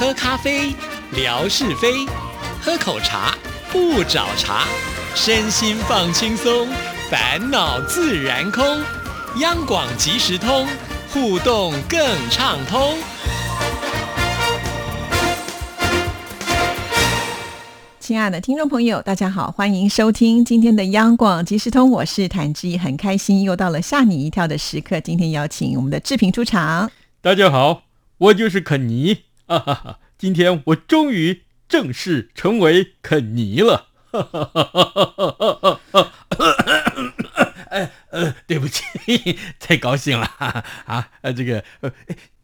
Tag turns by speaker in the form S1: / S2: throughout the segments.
S1: 喝咖啡，聊是非；喝口茶，不找茬。身心放轻松，烦恼自然空。央广即时通，互动更畅通。
S2: 亲爱的听众朋友，大家好，欢迎收听今天的央广即时通，我是谭志毅，很开心又到了吓你一跳的时刻。今天邀请我们的志平出场。
S3: 大家好，我就是肯尼，哈哈哈！今天我终于正式成为肯尼了，哈哈哈哈哈哈！哎呃，对不起，太高兴了啊！呃，这个呃，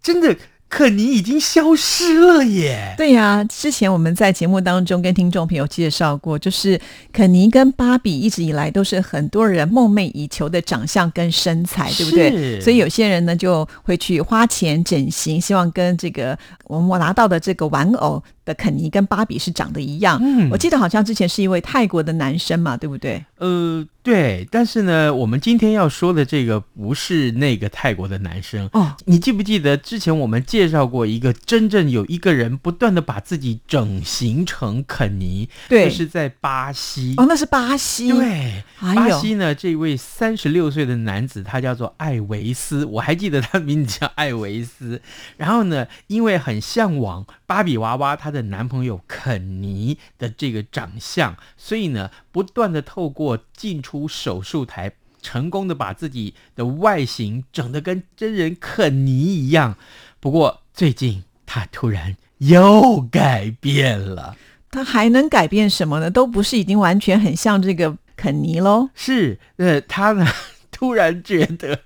S3: 真的。肯尼已经消失了耶！
S2: 对呀，之前我们在节目当中跟听众朋友介绍过，就是肯尼跟芭比一直以来都是很多人梦寐以求的长相跟身材，对不对？所以有些人呢就会去花钱整形，希望跟这个我们拿到的这个玩偶。的肯尼跟芭比是长得一样，嗯，我记得好像之前是一位泰国的男生嘛，对不对？
S3: 呃，对，但是呢，我们今天要说的这个不是那个泰国的男生哦。你记不记得之前我们介绍过一个真正有一个人不断的把自己整形成肯尼？
S2: 对，
S3: 是在巴西
S2: 哦，那是巴西。
S3: 对，巴西呢，这位三十六岁的男子，他叫做艾维斯，我还记得他名字叫艾维斯。然后呢，因为很向往芭比娃娃，她的男朋友肯尼的这个长相，所以呢，不断的透过进出手术台，成功的把自己的外形整得跟真人肯尼一样。不过最近他突然又改变了，
S2: 他还能改变什么呢？都不是已经完全很像这个肯尼喽？
S3: 是，呃，他呢 突然觉得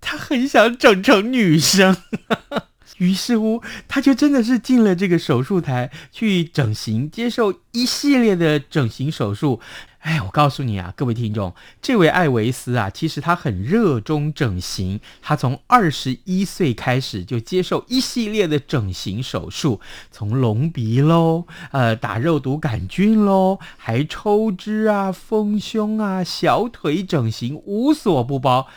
S3: 他很想整成女生。于是乎，他就真的是进了这个手术台去整形，接受一系列的整形手术。哎，我告诉你啊，各位听众，这位艾维斯啊，其实他很热衷整形。他从二十一岁开始就接受一系列的整形手术，从隆鼻喽，呃，打肉毒杆菌喽，还抽脂啊、丰胸啊、小腿整形，无所不包。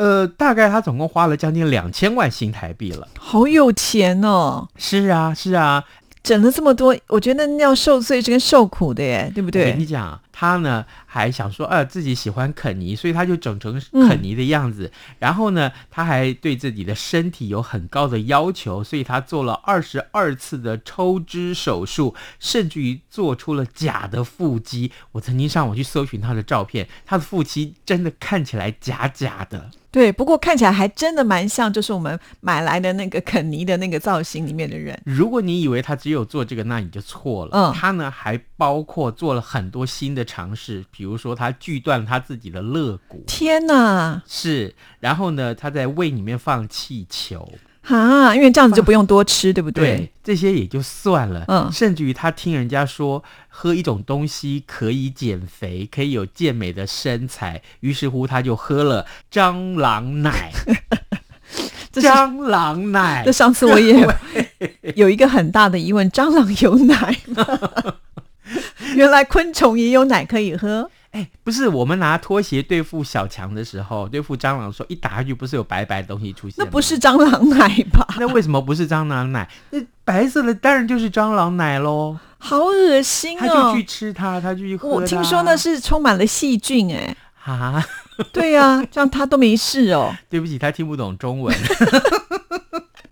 S3: 呃，大概他总共花了将近两千万新台币了，
S2: 好有钱哦！
S3: 是啊，是啊，
S2: 整了这么多，我觉得那要受罪是跟受苦的耶，对不对？
S3: 我跟你讲。他呢还想说，呃，自己喜欢肯尼，所以他就整成肯尼的样子。然后呢，他还对自己的身体有很高的要求，所以他做了二十二次的抽脂手术，甚至于做出了假的腹肌。我曾经上网去搜寻他的照片，他的腹肌真的看起来假假的。
S2: 对，不过看起来还真的蛮像，就是我们买来的那个肯尼的那个造型里面的人。
S3: 如果你以为他只有做这个，那你就错了。嗯，他呢还包括做了很多新的。尝试，比如说他锯断他自己的肋骨，
S2: 天哪！
S3: 是，然后呢，他在胃里面放气球，
S2: 啊，因为这样子就不用多吃，对不对？
S3: 对，这些也就算了，嗯，甚至于他听人家说喝一种东西可以减肥，可以有健美的身材，于是乎他就喝了蟑螂奶，蟑螂奶。
S2: 这上次我也 有一个很大的疑问：蟑螂有奶吗？原来昆虫也有奶可以喝，
S3: 哎，不是我们拿拖鞋对付小强的时候，对付蟑螂的时候，一打下去不是有白白的东西出现？
S2: 那不是蟑螂奶吧？
S3: 那为什么不是蟑螂奶？那白色的当然就是蟑螂奶喽！
S2: 好恶心哦！
S3: 他就去吃它，他就去喝。
S2: 我听说那是充满了细菌，哎，啊，对呀，这样他都没事哦。
S3: 对不起，他听不懂中文。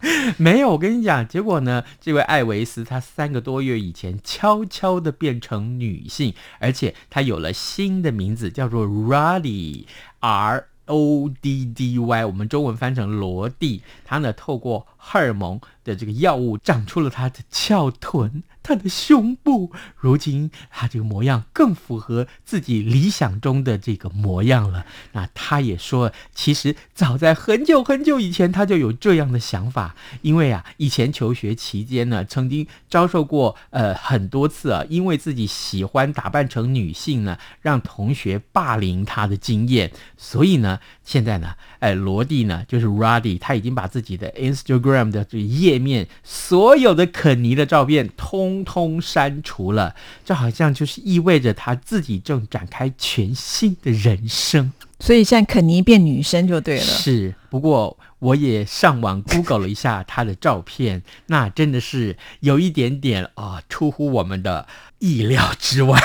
S3: 没有，我跟你讲，结果呢？这位艾维斯，他三个多月以前悄悄的变成女性，而且她有了新的名字，叫做 Roddy，R O D D Y，我们中文翻成罗蒂。他呢，透过荷尔蒙的这个药物，长出了他的翘臀。他的胸部，如今他这个模样更符合自己理想中的这个模样了。那他也说，其实早在很久很久以前，他就有这样的想法。因为啊，以前求学期间呢，曾经遭受过呃很多次啊，因为自己喜欢打扮成女性呢，让同学霸凌他的经验。所以呢，现在呢，哎，罗蒂呢，就是 Ruddy，他已经把自己的 Instagram 的这页面所有的肯尼的照片通。通通删除了，这好像就是意味着他自己正展开全新的人生。
S2: 所以现在肯尼变女生就对了。
S3: 是，不过我也上网 Google 了一下他的照片，那真的是有一点点啊，出乎我们的意料之外。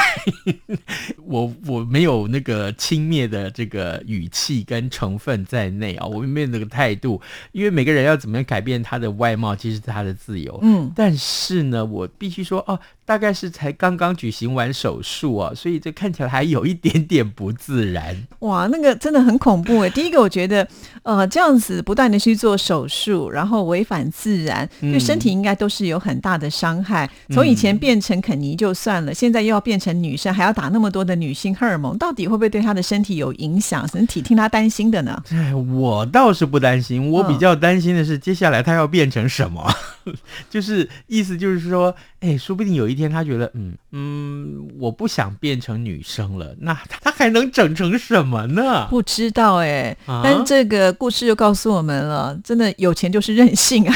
S3: 我我没有那个轻蔑的这个语气跟成分在内啊，我没有那个态度，因为每个人要怎么样改变他的外貌，其实是他的自由。
S2: 嗯，
S3: 但是呢，我必须说哦，大概是才刚刚举行完手术啊，所以这看起来还有一点点不自然。
S2: 哇，那个真的很恐怖诶。第一个，我觉得呃，这样子不断的去做手术，然后违反自然，对身体应该都是有很大的伤害。从以前变成肯尼就算了，现在又要变成女生，还要打那么多的女性荷尔蒙，到底会不会对她的身体有影响？身体听她担心的呢？
S3: 哎，我倒是不担心，我比较担心的是接下来她要变成什么，就是意思就是说，哎，说不定有一天她觉得，嗯嗯，我不想变成女生了，那她还能整成什么呢？
S2: 不知道哎，
S3: 啊
S2: 但这个故事就告诉我们了，真的有钱就是任性啊！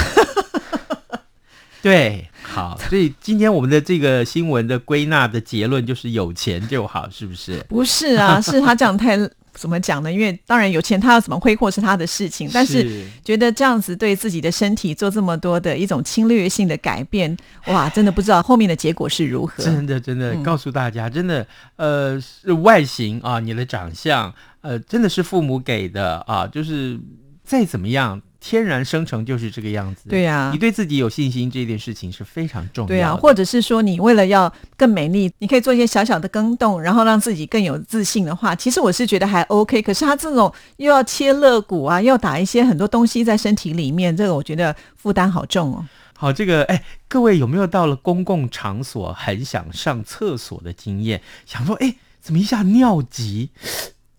S3: 对，好，所以今天我们的这个新闻的归纳的结论就是有钱就好，是不是？
S2: 不是啊，是他这样太怎么讲呢？因为当然有钱，他要怎么挥霍是他的事情，但是觉得这样子对自己的身体做这么多的一种侵略性的改变，哇，真的不知道后面的结果是如何。
S3: 真的，真的，
S2: 嗯
S3: 告诉大家，真的，呃，是外形啊，你的长相，呃，真的是父母给的啊，就是再怎么样，天然生成就是这个样子。
S2: 对呀
S3: 你对自己有信心，这件事情是非常重要的。
S2: 对啊，或者是说你为了要更美丽，你可以做一些小小的更动，然后让自己更有自信的话，其实我是觉得还 OK。可是他这种又要切肋骨啊，又要打一些很多东西在身体里面，这个我觉得负担好重哦。
S3: 好，这个哎，各位有没有到了公共场所很想上厕所的经验？想说，哎，怎么一下尿急，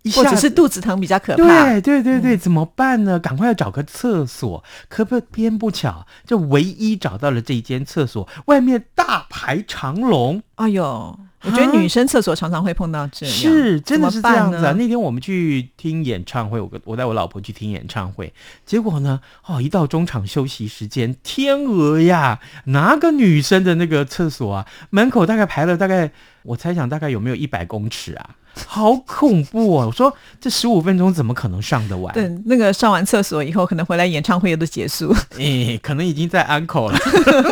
S3: 一下
S2: 或者是肚子疼比较可怕。
S3: 对对对对，怎么办呢？赶快要找个厕所。可不偏不巧，就唯一找到了这一间厕所，外面大排长龙。
S2: 哎呦，我觉得女生厕所常常会碰到这样，
S3: 是，真的是这样子啊！那天我们去听演唱会，我跟我带我老婆去听演唱会，结果呢，哦，一到中场休息时间，天鹅呀，哪个女生的那个厕所啊，门口大概排了大概，我猜想大概有没有一百公尺啊？好恐怖哦！我说这十五分钟怎么可能上得完？
S2: 对那个上完厕所以后，可能回来演唱会都结束。
S3: 哎，可能已经在安口了。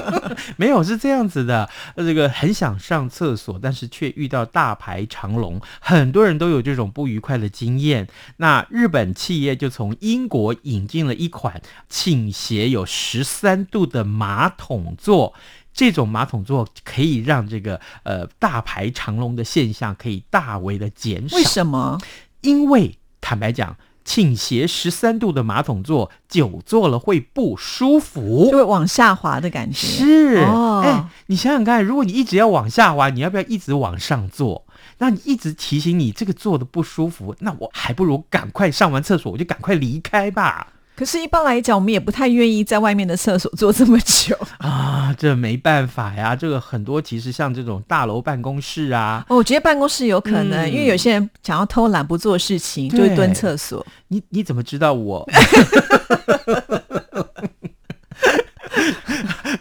S3: 没有，是这样子的。呃这个很想上厕所，但是却遇到大排长龙，很多人都有这种不愉快的经验。那日本企业就从英国引进了一款倾斜有十三度的马桶座。这种马桶座可以让这个呃大排长龙的现象可以大为的减少。
S2: 为什么？
S3: 因为坦白讲，倾斜十三度的马桶座久坐了会不舒服
S2: 就。会往下滑的感觉。
S3: 是，
S2: 哦
S3: 哎，你想想看，如果你一直要往下滑，你要不要一直往上坐？那你一直提醒你这个坐的不舒服，那我还不如赶快上完厕所，我就赶快离开吧。
S2: 可是，一般来讲，我们也不太愿意在外面的厕所坐这么久。
S3: 啊，这没办法呀，这个很多其实像这种大楼办公室啊，
S2: 哦我觉得办公室有可能，
S3: 嗯
S2: 因为有些人想要偷懒不做事情，就会蹲厕所。
S3: 你你怎么知道我？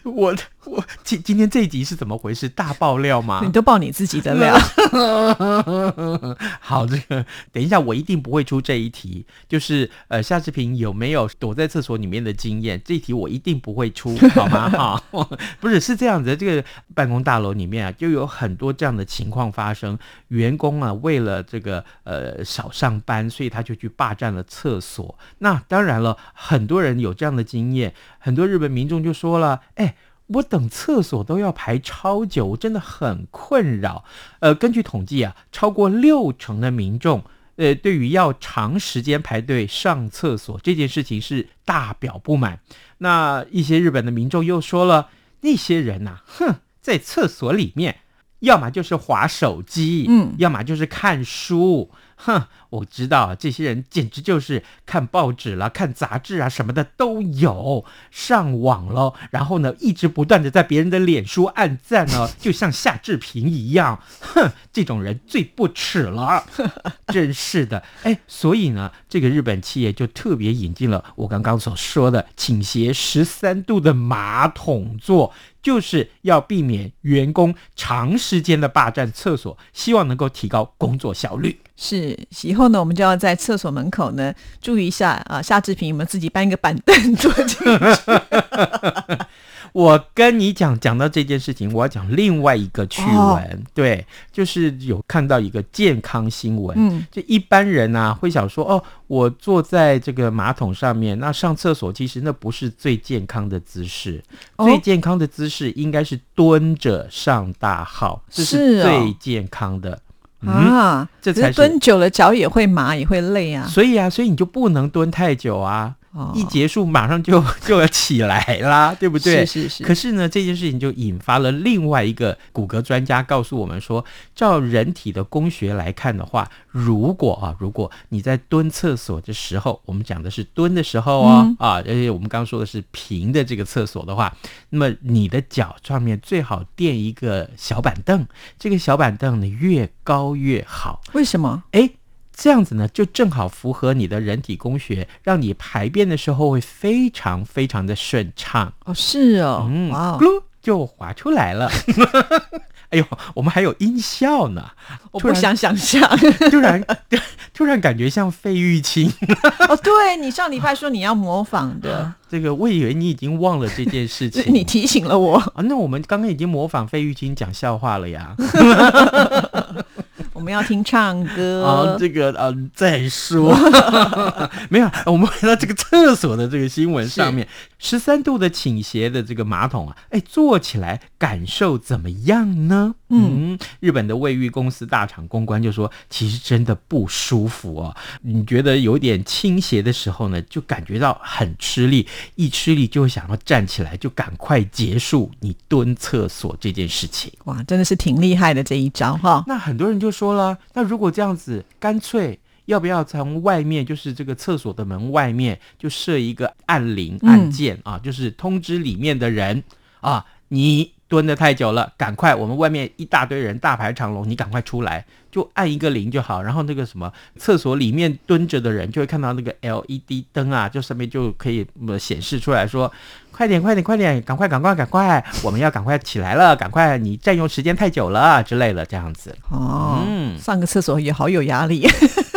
S3: 我我今今天这一集是怎么回事？大爆料吗？
S2: 你都爆你自己的料，
S3: 好，这个等一下我一定不会出这一题，就是呃，夏志平有没有躲在厕所里面的经验？这一题我一定不会出，好吗？哈，不是是这样子的，这个办公大楼里面啊，就有很多这样的情况发生，员工啊为了这个呃少上班，所以他就去霸占了厕所。那当然了，很多人有这样的经验，很多日本民众就说了，哎。我等厕所都要排超久，我真的很困扰。呃，根据统计啊，超过六成的民众，呃，对于要长时间排队上厕所这件事情是大表不满。那一些日本的民众又说了，那些人呐、哼，在厕所里面，要么就是划手机，
S2: 嗯
S3: 要么就是看书。哼，我知道这些人简直就是看报纸啦、看杂志啊什么的都有，上网了，然后呢，一直不断的在别人的脸书按赞呢，就像夏志平一样，哼，这种人最不耻了，真是的，哎，所以呢，这个日本企业就特别引进了我刚刚所说的倾斜十三度的马桶座。就是要避免员工长时间的霸占厕所，希望能够提高工作效率。
S2: 是以后呢，我们就要在厕所门口呢注意一下啊，夏志平有没有自己搬一个板凳坐进去？
S3: 我跟你讲，讲到这件事情，我要讲另外一个趣闻。
S2: 哦
S3: 对，就是有看到一个健康新闻。
S2: 嗯，
S3: 就一般人啊，会想说，哦，我坐在这个马桶上面，那上厕所其实那不是最健康的姿势，
S2: 哦
S3: 最健康的姿势应该是蹲着上大号，这
S2: 是哦
S3: 最健康的。嗯，
S2: 啊，可
S3: 这才是
S2: 蹲久了脚也会麻，也会累啊。
S3: 所以啊，所以你就不能蹲太久啊，
S2: 哦
S3: 一结束马上就 就要起来啦，对不对？
S2: 是是是，
S3: 可是呢，这件事情就引发了另外一个骨骼专家告诉我们说，照人体的工学来看的话，如果啊，如果你在蹲厕所的时候，我们讲的是蹲的时候哦，
S2: 嗯
S3: 啊，而且我们刚刚说的是平的这个厕所的话，那么你的脚上面最好垫一个小板凳，这个小板凳呢越高越好。
S2: 为什么？
S3: 哎，这样子呢，就正好符合你的人体工学，让你排便的时候会非常非常的顺畅。
S2: 哦，是哦，
S3: 嗯，
S2: 哇哦
S3: 咕，噜就滑出来了。哎呦，我们还有音效呢，
S2: 我不想想象。
S3: 突然突然感觉像费玉清。
S2: 哦，对你上礼拜说你要模仿的，
S3: 这个我以为你已经忘了这件事情。
S2: 你提醒了我，
S3: 啊，那我们刚刚已经模仿费玉清讲笑话了呀。
S2: 我们要听唱
S3: 啊
S2: 歌。
S3: 这个呃，再说 没有，我们回到这个厕所的这个新闻上面，十三度的倾斜的这个马桶啊，哎，坐起来感受怎么样呢？嗯，日本的卫浴公司大厂公关就说，其实真的不舒服哦。你觉得有点倾斜的时候呢，就感觉到很吃力，一吃力就会想要站起来，就赶快结束你蹲厕所这件事情。
S2: 哇，真的是挺厉害的这一招哈。
S3: 那很多人就说了，那如果这样子，干脆要不要从外面，就是这个厕所的门外面，就设一个按铃、
S2: 嗯。
S3: 按键、啊，就是通知里面的人啊，你蹲的太久了，赶快，我们外面一大堆人大排长龙，你赶快出来，就按一个铃就好。然后那个什么厕所里面蹲着的人就会看到那个 LED 灯啊，就上面就可以呃显示出来说。快点，快点，快点，赶快，赶快，赶快！我们要赶快起来了，赶快！你占用时间太久了之类的，这样子。
S2: 哦，
S3: 嗯
S2: 上个厕所也好有压力，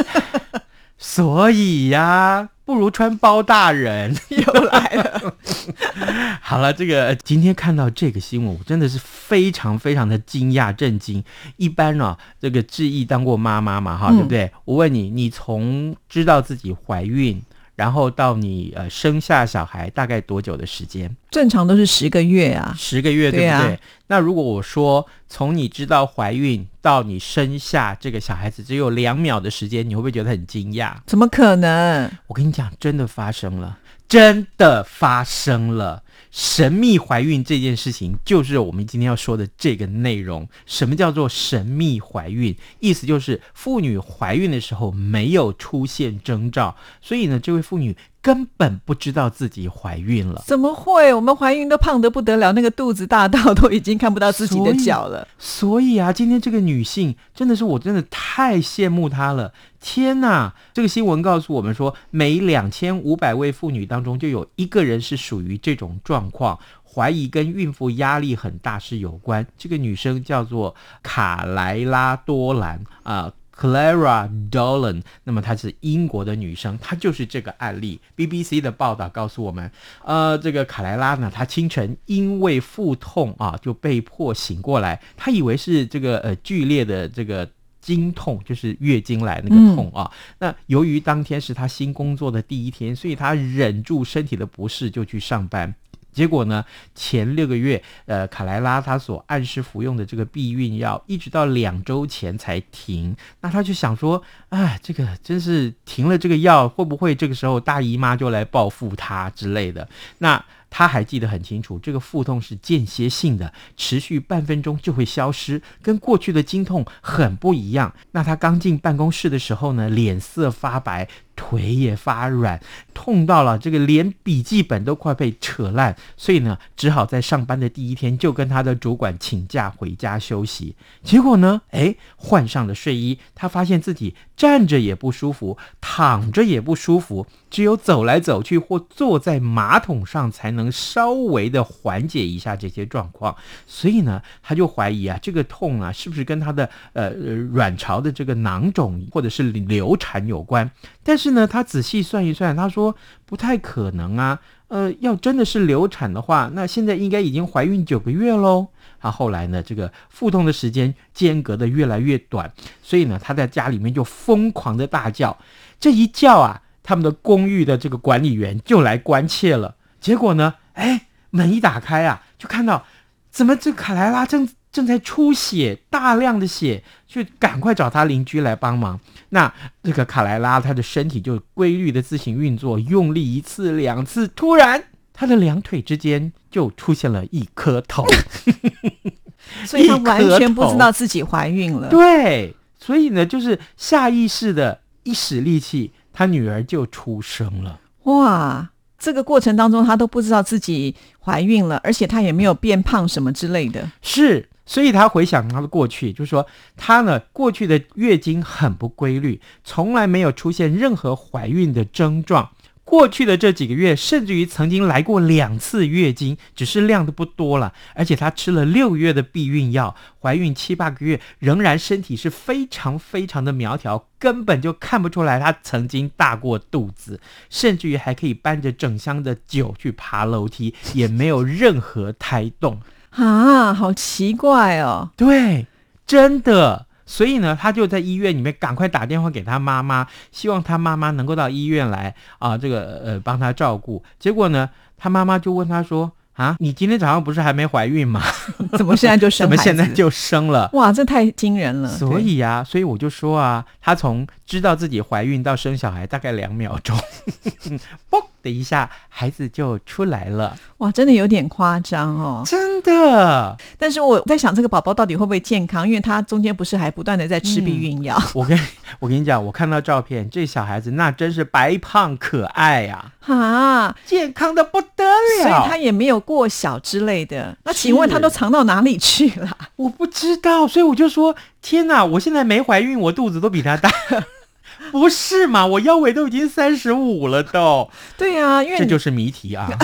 S3: 所以呀，不如穿包大人。
S2: 又来了。
S3: 好了，这个今天看到这个新闻，我真的是非常非常的惊讶震惊。一般呢、这个志毅当过妈妈嘛，哈，
S2: 嗯
S3: 对不对？我问你，你从知道自己怀孕，然后到你呃生下小孩，大概多久的时间？
S2: 正常都是十个月啊，
S3: 十个月，对
S2: 对啊
S3: 不对？那如果我说从你知道怀孕到你生下这个小孩子只有两秒的时间，你会不会觉得很惊讶？
S2: 怎么可能？
S3: 我跟你讲，真的发生了，真的发生了。神秘怀孕这件事情，就是我们今天要说的这个内容。什么叫做神秘怀孕？意思就是妇女怀孕的时候没有出现征兆，所以呢，这位妇女根本不知道自己怀孕了。
S2: 怎么会？我们怀孕都胖得不得了，那个肚子大到都已经看不到自己的脚了。
S3: 所以啊，今天这个女性真的是我真的太羡慕她了。天呐，这个新闻告诉我们说，每两千五百位妇女当中就有一个人是属于这种状况，怀疑跟孕妇压力很大是有关。这个女生叫做卡莱拉多兰啊。Clara Dolan，那么她是英国的女生，她就是这个案例。BBC 的报道告诉我们，呃，这个卡莱拉呢，她清晨因为腹痛啊，就被迫醒过来，她以为是这个呃剧烈的这个。经痛就是月经来那个痛啊。那由于当天是她新工作的第一天，所以她忍住身体的不适就去上班。结果呢，前六个月，呃，卡莱拉她所按时服用的这个避孕药，一直到两周前才停。那她就想说，哎，这个真是停了这个药，会不会这个时候大姨妈就来报复她之类的？那她还记得很清楚，这个腹痛是间歇性的，持续半分钟就会消失，跟过去的经痛很不一样。那她刚进办公室的时候呢，脸色发白。腿也发软，痛到了这个连笔记本都快被扯烂，所以呢，只好在上班的第一天就跟他的主管请假回家休息。结果呢，哎，换上了睡衣，他发现自己站着也不舒服，躺着也不舒服，只有走来走去或坐在马桶上才能稍微的缓解一下这些状况。所以呢，他就怀疑啊，这个痛啊，是不是跟他的呃卵巢的这个囊肿或者是流产有关？但是是呢，他仔细算一算，他说不太可能啊。呃，要真的是流产的话，那现在应该已经怀孕九个月喽。他后来呢，这个腹痛的时间间隔的越来越短，所以呢，他在家里面就疯狂的大叫。这一叫啊，他们的公寓的这个管理员就来关切了。结果呢，哎，门一打开啊，就看到怎么这卡莱拉正正在出血，大量的血，就赶快找他邻居来帮忙。那这个卡莱拉，他的身体就规律的自行运作，用力一次两次，突然他的两腿之间就出现了一颗头，
S2: 所以她完全不知道自己怀孕了。
S3: 对，所以呢，就是下意识的一使力气，她女儿就出生了。
S2: 哇，这个过程当中她都不知道自己怀孕了，而且她也没有变胖什么之类的。
S3: 是。所以他回想他的过去，就是说他呢过去的月经很不规律，从来没有出现任何怀孕的症状。过去的这几个月，甚至于曾经来过两次月经，只是量的不多了。而且他吃了六月的避孕药，怀孕七八个月，仍然身体是非常非常的苗条，根本就看不出来他曾经大过肚子，甚至于还可以搬着整箱的酒去爬楼梯，也没有任何胎动。
S2: 啊，好奇怪哦！
S3: 对，真的。所以呢，他就在医院里面赶快打电话给他妈妈，希望他妈妈能够到医院来啊，这个呃帮他照顾。结果呢，他妈妈就问他说：“啊，你今天早上不是还没怀孕吗？
S2: 怎么现在就生？
S3: 怎么现在就生了？
S2: 哇，这太惊人了！
S3: 所以啊，所以我就说啊，他从知道自己怀孕到生小孩大概两秒钟，嘣的一下，孩子就出来了。”
S2: 哇，真的有点夸张哦！
S3: 真的，
S2: 但是我在想，这个宝宝到底会不会健康？因为他中间不是还不断的在吃避孕药。
S3: 我跟我跟你讲，我看到照片，这小孩子那真是白胖可爱呀！
S2: 啊，
S3: 健康的不得了，
S2: 所以他也没有过小之类的。那请问他都藏到哪里去了？
S3: 我不知道，所以我就说，天哪！我现在没怀孕，我肚子都比他大。不是嘛？我腰围都已经三十五了，都。
S2: 对呀，因为
S3: 这就是谜题啊。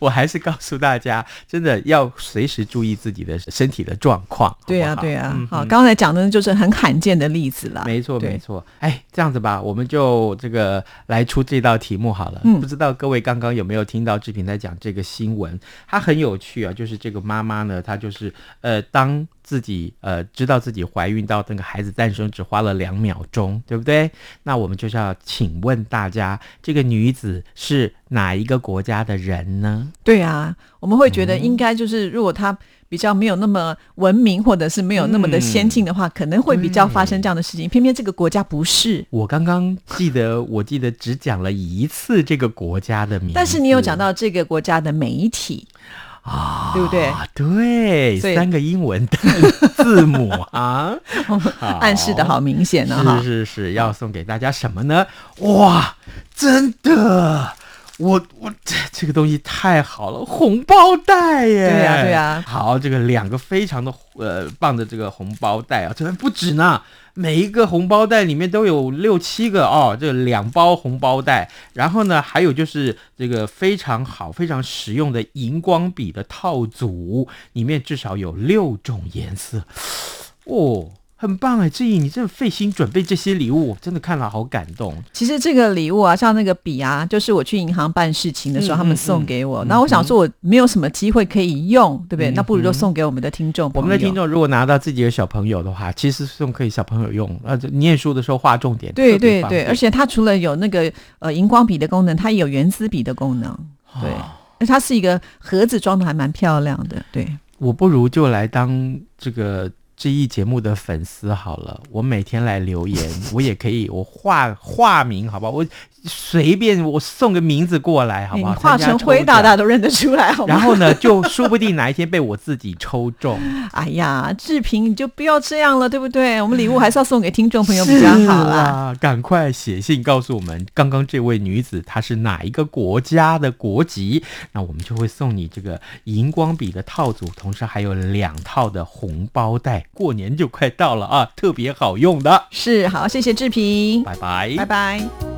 S3: 我还是告诉大家，真的要随时注意自己的身体的状况。
S2: 对呀，对呀。好，刚才讲的就是很罕见的例子了。
S3: 没错，没错。哎，这样子吧，我们就这个来出这道题目好了。嗯，不知道各位刚刚有没有听到志平在讲这个新闻？它很有趣啊，就是这个妈妈呢，她就是呃当。自己呃知道自己怀孕到那个孩子诞生只花了两秒钟，对不对？那我们就是要请问大家，这个女子是哪一个国家的人呢？
S2: 对啊，我们会觉得应该就是如果她比较没有那么文明，或者是没有那么的先进的话，可能会比较发生这样的事情。偏偏这个国家不是。
S3: 我刚刚记得，我记得只讲了一次这个国家的名，
S2: 但是你有讲到这个国家的媒体。啊，对不对？
S3: 对，三个英文的字母啊，
S2: 暗示的好明显呢。
S3: 是是是，要送给大家什么呢？哇，真的，我我这这个东西太好了，红包袋耶！
S2: 对呀对呀，
S3: 好，这个两个非常的呃棒的这个红包袋啊，这还不止呢。每一个红包袋里面都有六七个哦，这两包红包袋，然后呢，还有就是这个非常好、非常实用的荧光笔的套组，里面至少有六种颜色，哦。很棒哎，志毅，你真的费心准备这些礼物，我真的看了好感动。
S2: 其实这个礼物啊，像那个笔啊，就是我去银行办事情的时候，他们送给我。那我想说，我没有什么机会可以用，对不对？那不如就送给我们的听众。
S3: 我们的听众如果拿到自己的小朋友的话，其实送可以小朋友用。呃，念书的时候画重点，
S2: 对对对。而且它除了有那个呃荧光笔的功能，它也有圆珠笔的功能。对，那它是一个盒子装的，还蛮漂亮的。对，
S3: 我不如就来当这个。这一节目的粉丝好了，我每天来留言，我也可以，我化化名，好不好？我。随便我送个名字过来，好不好？
S2: 化成灰大家都认得出来，好
S3: 然后呢，就说不定哪一天被我自己抽中。
S2: 哎呀，志平，你就不要这样了，对不对？我们礼物还是要送给听众朋友比较好啦。
S3: 赶快写信告诉我们，刚刚这位女子她是哪一个国家的国籍？那我们就会送你这个荧光笔的套组，同时还有两套的红包袋。过年就快到了啊，特别好用的。
S2: 是，好，谢谢志平，
S3: 拜拜，
S2: 拜拜。